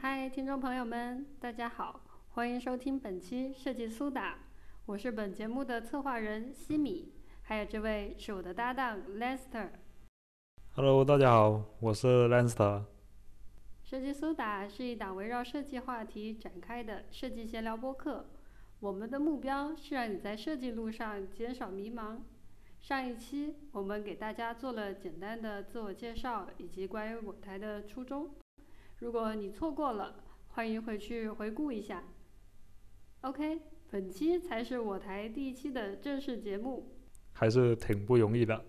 嗨，听众朋友们，大家好，欢迎收听本期设计苏打，我是本节目的策划人西米，还有这位是我的搭档 Lester。Hello，大家好，我是 Lanster。设计苏打是一档围绕设计话题展开的设计闲聊播客。我们的目标是让你在设计路上减少迷茫。上一期我们给大家做了简单的自我介绍以及关于我台的初衷。如果你错过了，欢迎回去回顾一下。OK，本期才是我台第一期的正式节目。还是挺不容易的。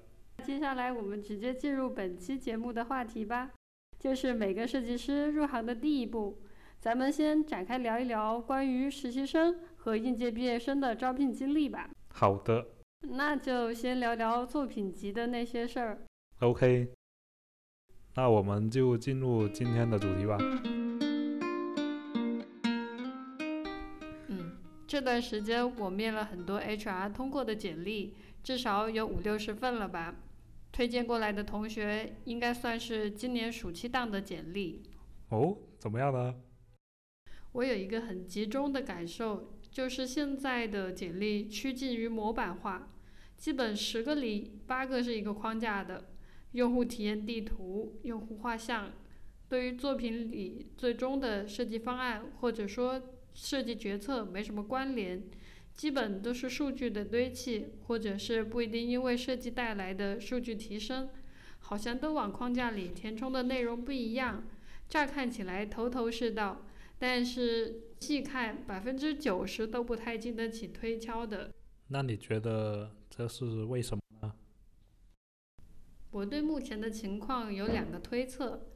接下来我们直接进入本期节目的话题吧，就是每个设计师入行的第一步。咱们先展开聊一聊关于实习生和应届毕业生的招聘经历吧。好的那就先聊聊作品集的那些事儿。，OK。那我们就进入今天的主题吧。嗯，这段时间我面了很多 HR 通过的简历，至少有五六十份了吧。推荐过来的同学应该算是今年暑期档的简历。哦，怎么样呢？我有一个很集中的感受，就是现在的简历趋近于模板化，基本十个里八个是一个框架的，用户体验地图、用户画像，对于作品里最终的设计方案或者说设计决策没什么关联，基本都是数据的堆砌，或者是不一定因为设计带来的数据提升，好像都往框架里填充的内容不一样，乍看起来头头是道。但是细看，百分之九十都不太经得起推敲的。那你觉得这是为什么呢？我对目前的情况有两个推测，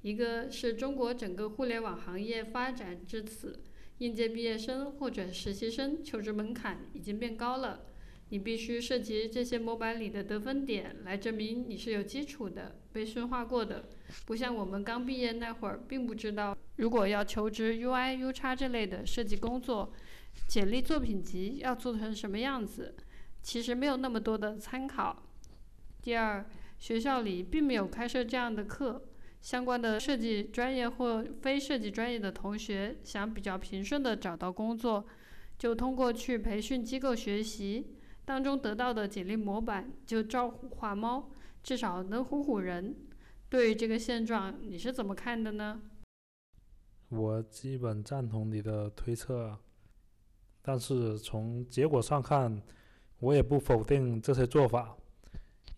一个是中国整个互联网行业发展至此，应届毕业生或者实习生求职门槛已经变高了，你必须涉及这些模板里的得分点来证明你是有基础的，被驯化过的，不像我们刚毕业那会儿，并不知道如果要求职 UI、UX 这类的设计工作，简历作品集要做成什么样子，其实没有那么多的参考。第二，学校里并没有开设这样的课，相关的设计专业或非设计专业的同学想比较平顺的找到工作，就通过去培训机构学习，当中得到的简历模板就照虎画猫，至少能唬唬人。对于这个现状，你是怎么看的呢？我基本赞同你的推测，但是从结果上看，我也不否定这些做法，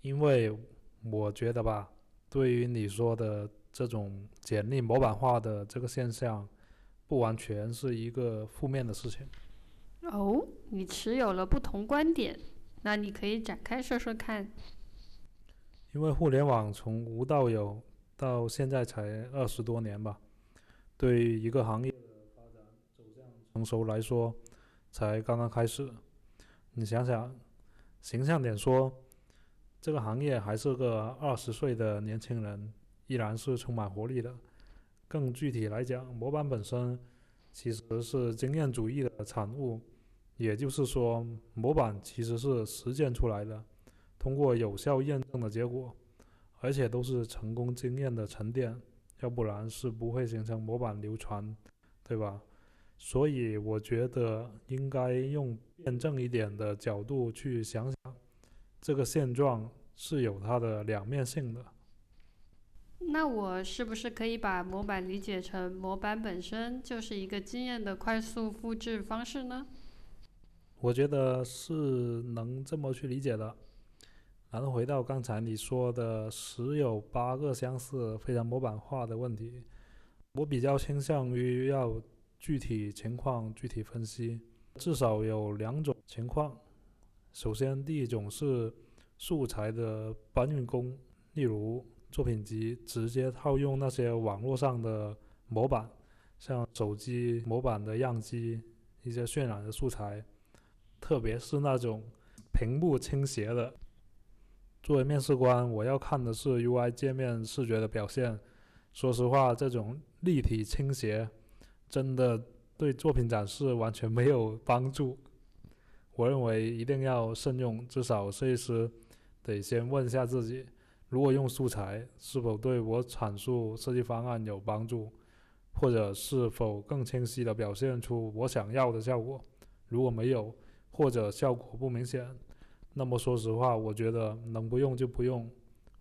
因为我觉得吧，对于你说的这种简历模板化的这个现象，不完全是一个负面的事情。哦，你持有了不同观点，那你可以展开说说看。因为互联网从无到有到现在才二十多年吧，对一个行业的发展走向成熟来说，才刚刚开始。你想想，形象点说，这个行业还是个二十岁的年轻人，依然是充满活力的。更具体来讲，模板本身其实是经验主义的产物，也就是说，模板其实是实践出来的。通过有效验证的结果，而且都是成功经验的沉淀，要不然是不会形成模板流传，对吧？所以我觉得应该用辩证一点的角度去想想，这个现状是有它的两面性的。那我是不是可以把模板理解成模板本身就是一个经验的快速复制方式呢？我觉得是能这么去理解的。然后回到刚才你说的十有八个相似、非常模板化的问题，我比较倾向于要具体情况具体分析。至少有两种情况。首先，第一种是素材的搬运工，例如作品集直接套用那些网络上的模板，像手机模板的样机、一些渲染的素材，特别是那种屏幕倾斜的。作为面试官，我要看的是 UI 界面视觉的表现。说实话，这种立体倾斜真的对作品展示完全没有帮助。我认为一定要慎用，至少设计师得先问一下自己，如果用素材是否对我阐述设计方案有帮助，或者是否更清晰地表现出我想要的效果。如果没有，或者效果不明显，那么说实话，我觉得能不用就不用。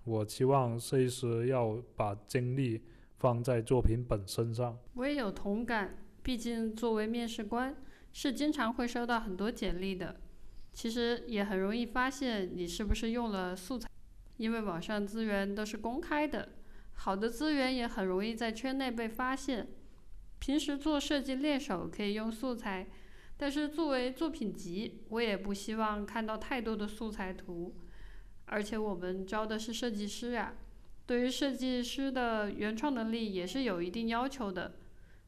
我期望设计师要把精力放在作品本身上。我也有同感，毕竟作为面试官，是经常会收到很多简历的。其实也很容易发现你是不是用了素材，因为网上资源都是公开的，好的资源也很容易在圈内被发现。平时做设计练手可以用素材。但是作为作品集，我也不希望看到太多的素材图，而且我们招的是设计师呀，对于设计师的原创能力也是有一定要求的。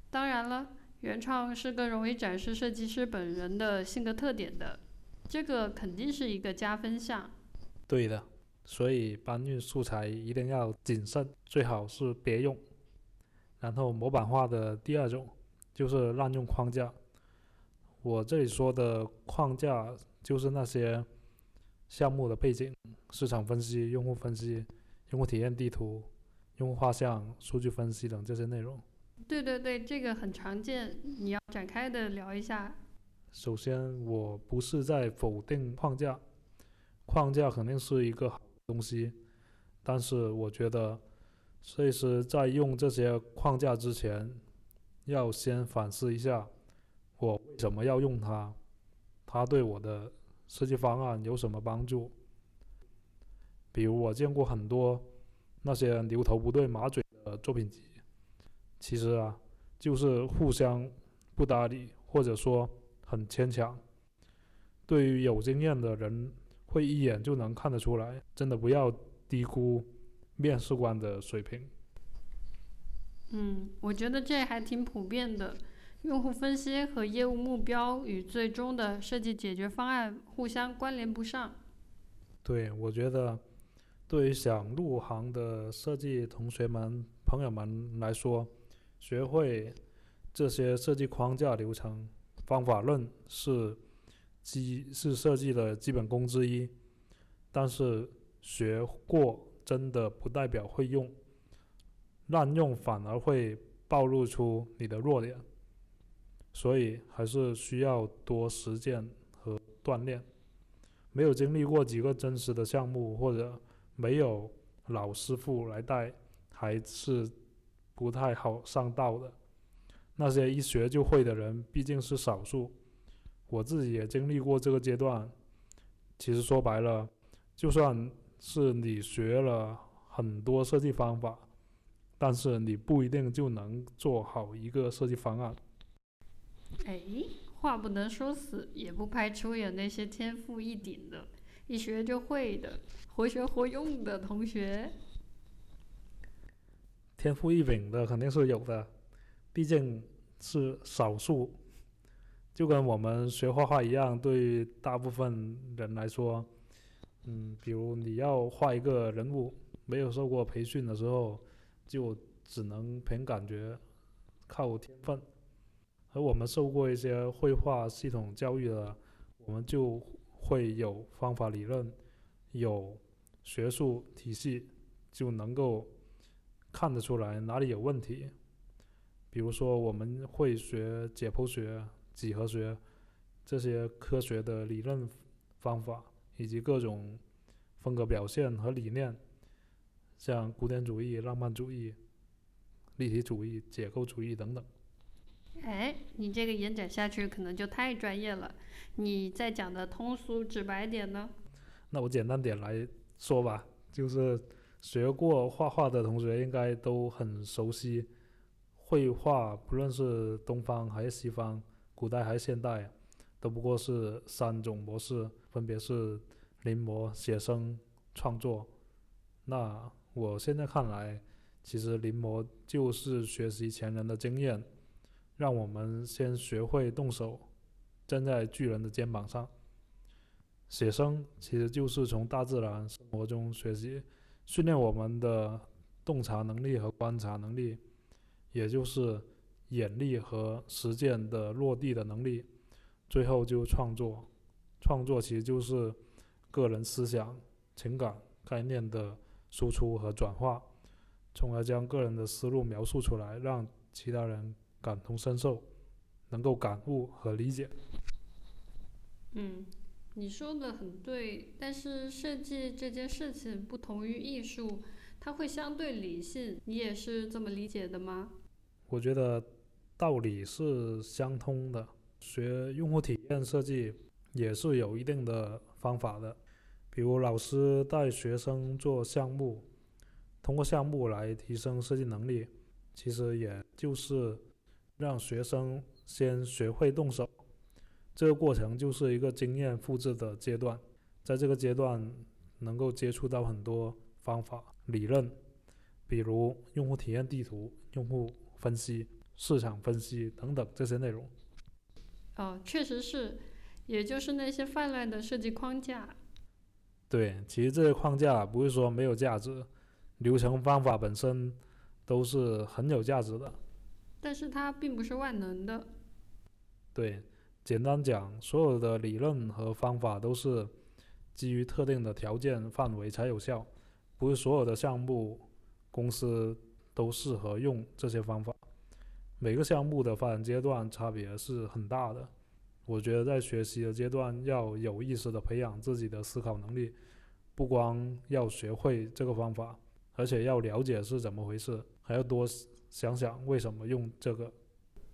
当然了，原创是更容易展示设计师本人的性格特点的，这个肯定是一个加分项。对的，所以搬运素材一定要谨慎，最好是别用。然后模板化的第二种就是滥用框架。我这里说的框架就是那些项目的背景、市场分析、用户分析、用户体验地图、用户画像、数据分析等这些内容。对对对，这个很常见，你要展开的聊一下。首先，我不是在否定框架，框架肯定是一个好东西，但是我觉得设计师在用这些框架之前，要先反思一下。我为什么要用它？它对我的设计方案有什么帮助？比如我见过很多那些牛头不对马嘴的作品集，其实啊，就是互相不搭理，或者说很牵强。对于有经验的人，会一眼就能看得出来。真的不要低估面试官的水平。嗯，我觉得这还挺普遍的。用户分析和业务目标与最终的设计解决方案互相关联不上。对，我觉得对于想入行的设计同学们、朋友们来说，学会这些设计框架、流程、方法论是基是设计的基本功之一。但是学过真的不代表会用，滥用反而会暴露出你的弱点。所以还是需要多实践和锻炼。没有经历过几个真实的项目，或者没有老师傅来带，还是不太好上道的。那些一学就会的人毕竟是少数，我自己也经历过这个阶段。其实说白了，就算是你学了很多设计方法，但是你不一定就能做好一个设计方案。哎，话不能说死，也不排除有那些天赋异禀的，一学就会的，活学活用的同学。天赋异禀的肯定是有的，毕竟是少数。就跟我们学画画一样，对大部分人来说，嗯，比如你要画一个人物，没有受过培训的时候，就只能凭感觉，靠天分。而我们受过一些绘画系统教育的，我们就会有方法理论，有学术体系，就能够看得出来哪里有问题。比如说，我们会学解剖学、几何学这些科学的理论方法，以及各种风格表现和理念，像古典主义、浪漫主义、立体主义、解构主义等等。哎，你这个延展下去可能就太专业了，你再讲的通俗直白点呢？那我简单点来说吧，就是学过画画的同学应该都很熟悉，绘画不论是东方还是西方，古代还是现代，都不过是三种模式，分别是临摹、写生、创作。那我现在看来，其实临摹就是学习前人的经验。让我们先学会动手，站在巨人的肩膀上。写生其实就是从大自然生活中学习，训练我们的洞察能力和观察能力，也就是眼力和实践的落地的能力。最后就创作，创作其实就是个人思想、情感、概念的输出和转化，从而将个人的思路描述出来，让其他人感同身受，能够感悟和理解。嗯，你说的很对，但是设计这件事情不同于艺术，它会相对理性，你也是这么理解的吗？我觉得道理是相通的，学用户体验设计也是有一定的方法的，比如老师带学生做项目，通过项目来提升设计能力，其实也就是让学生先学会动手。这个过程就是一个经验复制的阶段，在这个阶段能够接触到很多方法、理论，比如用户体验地图、用户分析、市场分析等等这些内容。哦，确实是，也就是那些泛滥的设计框架。对，其实这些框架不是说没有价值，流程方法本身都是很有价值的。但是它并不是万能的。对。简单讲，所有的理论和方法都是基于特定的条件范围才有效，不是所有的项目公司都适合用这些方法。每个项目的发展阶段差别是很大的。我觉得在学习的阶段要有意识的培养自己的思考能力，不光要学会这个方法，而且要了解是怎么回事，还要多想想为什么用这个。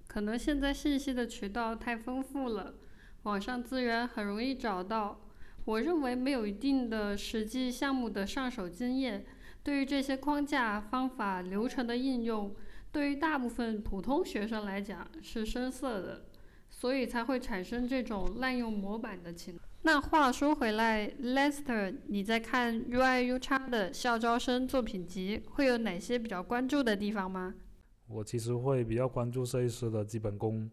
可能现在信息的渠道太丰富了，网上资源很容易找到。我认为没有一定的实际项目的上手经验，对于这些框架、方法、流程的应用，对于大部分普通学生来讲是生涩的，所以才会产生这种滥用模板的情。那话说回来，Lester，你在看 UIUX 的校招生作品集，会有哪些比较关注的地方吗？我其实会比较关注设计师的基本功，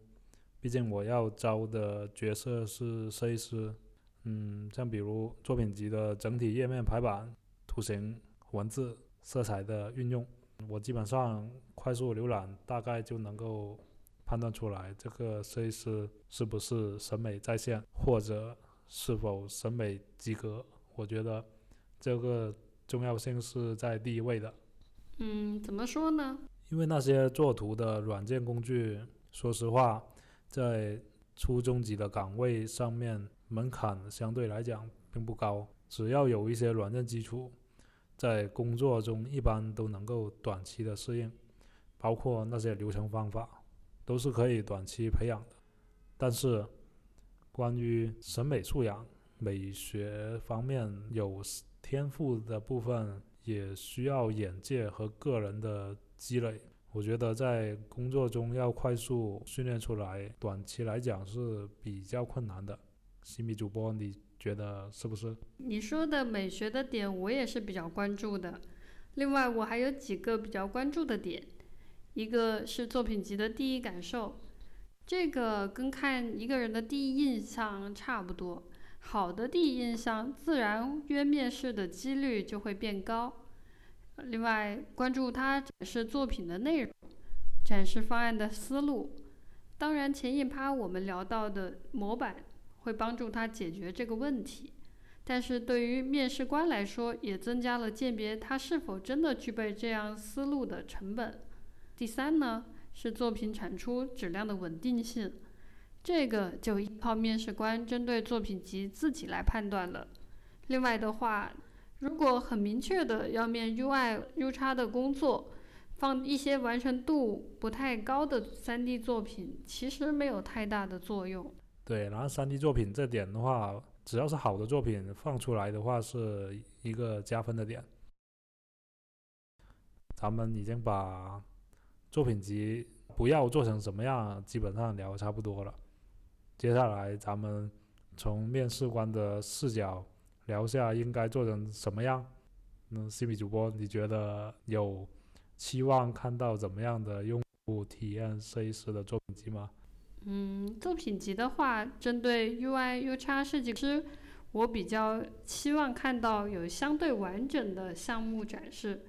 毕竟我要招的角色是设计师。嗯，像比如作品集的整体页面排版、图形、文字、色彩的运用，我基本上快速浏览大概就能够判断出来这个设计师是不是审美在线，或者是否审美及格。我觉得这个重要性是在第一位的。嗯，怎么说呢？因为那些作图的软件工具，说实话，在初中级的岗位上面门槛相对来讲并不高，只要有一些软件基础，在工作中一般都能够短期的适应，包括那些流程方法，都是可以短期培养的。但是，关于审美素养、美学方面有天赋的部分，也需要眼界和个人的。积累，我觉得在工作中要快速训练出来，短期来讲是比较困难的。新米主播，你觉得是不是？你说的美学的点，我也是比较关注的。另外，我还有几个比较关注的点，一个是作品集的第一感受，这个跟看一个人的第一印象差不多。好的第一印象，自然约面试的几率就会变高。另外，关注他展示作品的内容、展示方案的思路。当然，前一趴我们聊到的模板会帮助他解决这个问题，但是对于面试官来说，也增加了鉴别他是否真的具备这样思路的成本。第三呢，是作品产出质量的稳定性，这个就依靠面试官针对作品集自己来判断了。另外的话。如果很明确的要面 UI、U 叉的工作，放一些完成度不太高的 3D 作品，其实没有太大的作用。对，然后 3D 作品这点的话，只要是好的作品放出来的话，是一个加分的点。咱们已经把作品集不要做成什么样，基本上聊差不多了。接下来咱们从面试官的视角。聊下应该做成什么样？嗯，西米主播，你觉得有期望看到怎么样的用户体验设计师的作品集吗？嗯，作品集的话，针对 UI、UX 设计师，我比较期望看到有相对完整的项目展示。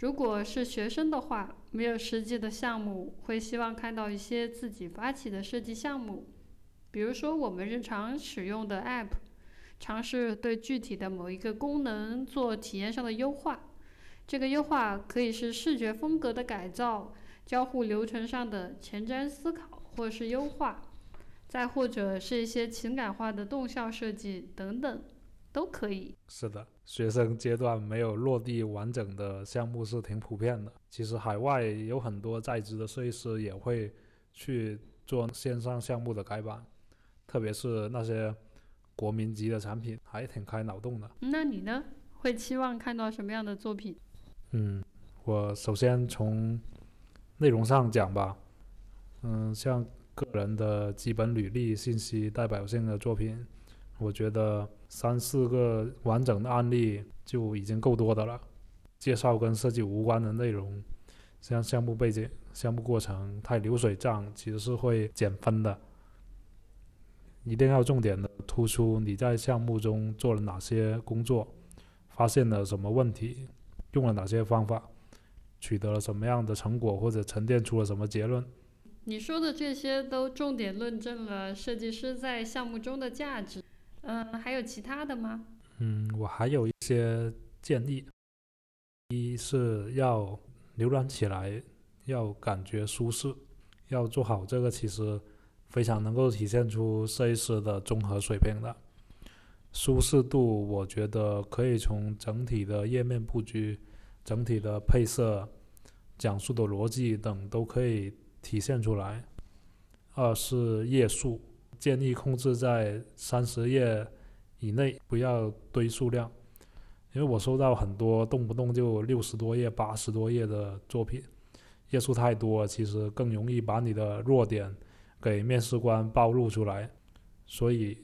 如果是学生的话，没有实际的项目，会希望看到一些自己发起的设计项目。比如说我们日常使用的 App，尝试对具体的某一个功能做体验上的优化。这个优化可以是视觉风格的改造、交互流程上的前瞻思考或是优化，再或者是一些情感化的动效设计等等，都可以。是的，学生阶段没有落地完整的项目是挺普遍的。其实海外有很多在职的设计师也会去做线上项目的改版，特别是那些国民级的产品，还挺开脑洞的。那你呢？会期望看到什么样的作品？嗯，我首先从内容上讲吧，嗯，像个人的基本履历信息、代表性的作品，我觉得三四个完整的案例就已经够多的了。介绍跟设计无关的内容，像项目背景、项目过程太流水账，其实是会减分的。一定要重点的突出你在项目中做了哪些工作，发现了什么问题。用了哪些方法，取得了什么样的成果，或者沉淀出了什么结论？你说的这些都重点论证了设计师在项目中的价值。嗯，还有其他的吗？嗯，我还有一些建议。一是要浏览起来要感觉舒适，要做好这个，其实非常能够体现出设计师的综合水平的。舒适度，我觉得可以从整体的页面布局、整体的配色、讲述的逻辑等都可以体现出来。二是页数，建议控制在三十页以内，不要堆数量。因为我收到很多动不动就六十多页、八十多页的作品，页数太多，其实更容易把你的弱点给面试官暴露出来，所以。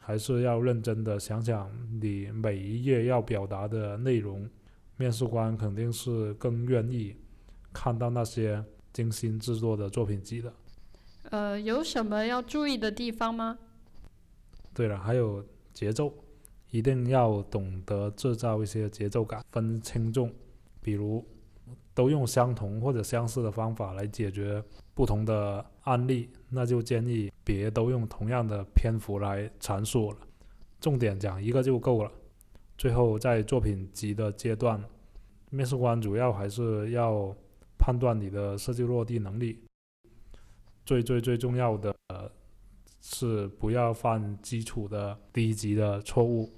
还是要认真的想想你每一页要表达的内容，面试官肯定是更愿意看到那些精心制作的作品集的。呃，有什么要注意的地方吗？对了，还有节奏，一定要懂得制造一些节奏感，分轻重，比如都用相同或者相似的方法来解决不同的案例，那就建议。别都用同样的篇幅来阐述了，重点讲一个就够了。最后在作品集的阶段，面试官主要还是要判断你的设计落地能力。最最最重要的是不要犯基础的低级的错误，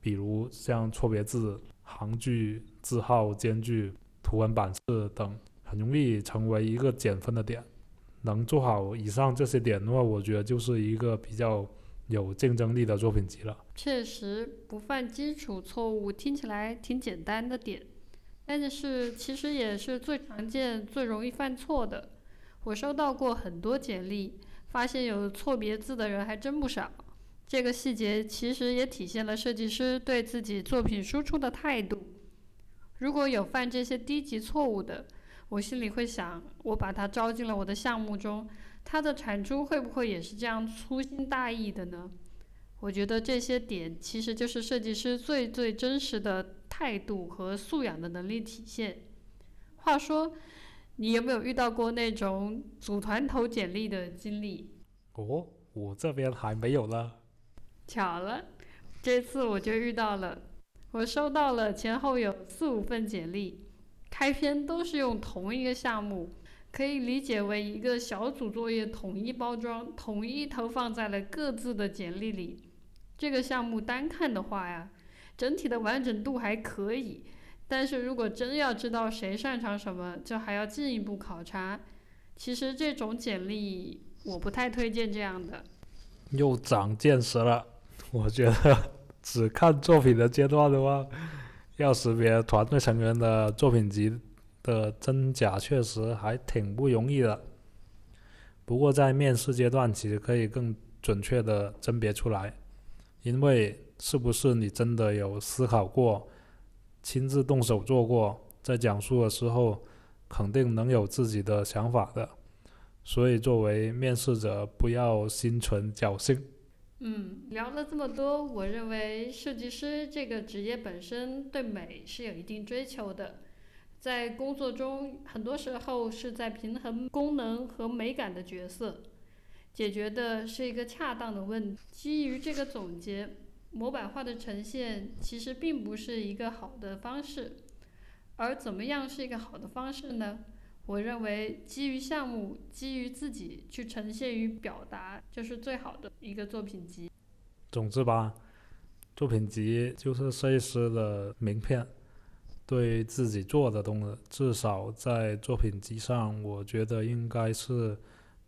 比如像错别字、行距、字号间距、图文版式等，很容易成为一个减分的点。能做好以上这些点的话，我觉得就是一个比较有竞争力的作品集了。确实，不犯基础错误听起来挺简单的点，但是其实也是最常见、最容易犯错的。我收到过很多简历，发现有错别字的人还真不少。这个细节其实也体现了设计师对自己作品输出的态度。如果有犯这些低级错误的，我心里会想，我把他招进了我的项目中，他的产出会不会也是这样粗心大意的呢？我觉得这些点其实就是设计师最最真实的态度和素养的能力体现。话说，你有没有遇到过那种组团投简历的经历？哦，我这边还没有呢。巧了，这次我就遇到了，我收到了前后有四五份简历。开篇都是用同一个项目，可以理解为一个小组作业统一包装、统一投放在了各自的简历里。这个项目单看的话呀，整体的完整度还可以，但是如果真要知道谁擅长什么，就还要进一步考察。其实这种简历我不太推荐这样的。又长见识了，我觉得只看作品的阶段的话。要识别团队成员的作品集的真假，确实还挺不容易的。不过在面试阶段，其实可以更准确的甄别出来，因为是不是你真的有思考过、亲自动手做过，在讲述的时候肯定能有自己的想法的。所以作为面试者，不要心存侥幸。嗯，聊了这么多，我认为设计师这个职业本身对美是有一定追求的，在工作中很多时候是在平衡功能和美感的角色。解决的是一个恰当的问题。基于这个总结，模板化的呈现其实并不是一个好的方式。而怎么样是一个好的方式呢？我认为基于项目，基于自己去呈现与表达，就是最好的一个作品集。总之吧，作品集就是设计师的名片。对自己做的东西，至少在作品集上，我觉得应该是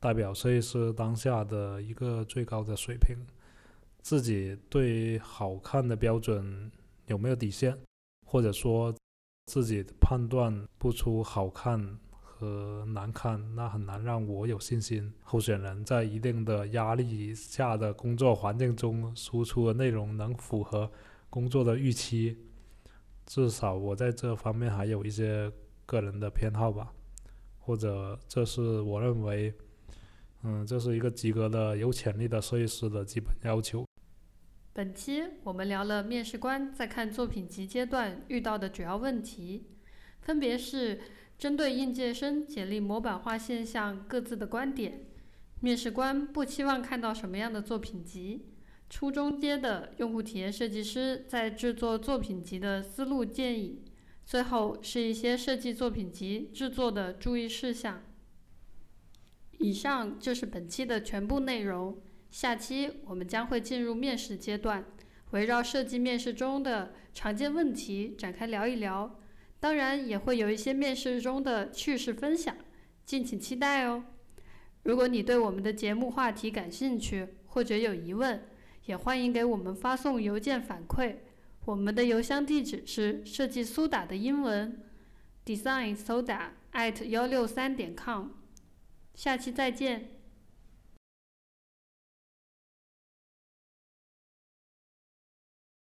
代表设计师当下的一个最高的水平。自己对好看的标准有没有底线，或者说自己判断不出好看和难看，那很难让我有信心。候选人在一定的压力下的工作环境中输出的内容能符合工作的预期。至少我在这方面还有一些个人的偏好吧，或者这是我认为，嗯，这是一个及格的有潜力的设计师的基本要求。本期我们聊了面试官在看作品集阶段遇到的主要问题，分别是针对应届生简历模板化现象各自的观点，面试官不期望看到什么样的作品集。初中阶的用户体验设计师在制作作品集的思路建议，最后是一些设计作品集制作的注意事项。以上就是本期的全部内容，下期我们将会进入面试阶段，围绕设计面试中的常见问题展开聊一聊，当然也会有一些面试中的趣事分享，敬请期待哦。如果你对我们的节目话题感兴趣，或者有疑问，也欢迎给我们发送邮件反馈，我们的邮箱地址是设计苏打的英文，designsoda at 幺六三点 com，下期再见。